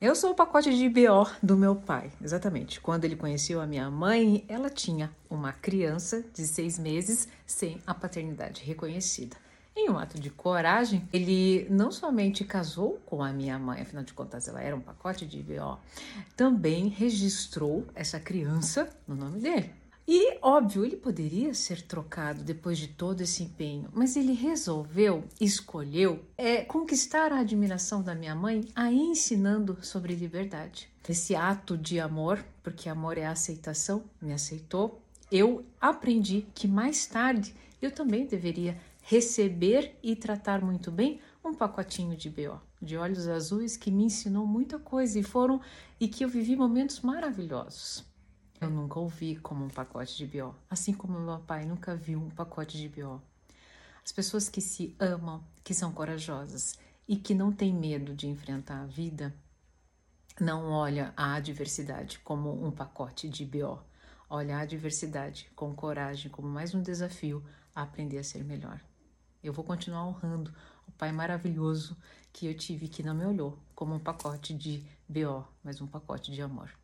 Eu sou o pacote de BO do meu pai, exatamente. Quando ele conheceu a minha mãe, ela tinha uma criança de seis meses sem a paternidade reconhecida. Em um ato de coragem, ele não somente casou com a minha mãe, afinal de contas ela era um pacote de BO, também registrou essa criança no nome dele. E, óbvio, ele poderia ser trocado depois de todo esse empenho, mas ele resolveu, escolheu, é, conquistar a admiração da minha mãe aí ensinando sobre liberdade. Esse ato de amor, porque amor é aceitação, me aceitou, eu aprendi que mais tarde eu também deveria receber e tratar muito bem um pacotinho de BO, de olhos azuis que me ensinou muita coisa e foram e que eu vivi momentos maravilhosos. Eu nunca ouvi como um pacote de BO, assim como meu pai nunca viu um pacote de BO. As pessoas que se amam, que são corajosas e que não têm medo de enfrentar a vida, não olha a adversidade como um pacote de BO. Olha a adversidade com coragem, como mais um desafio a aprender a ser melhor. Eu vou continuar honrando o pai maravilhoso que eu tive que não me olhou como um pacote de BO, mas um pacote de amor.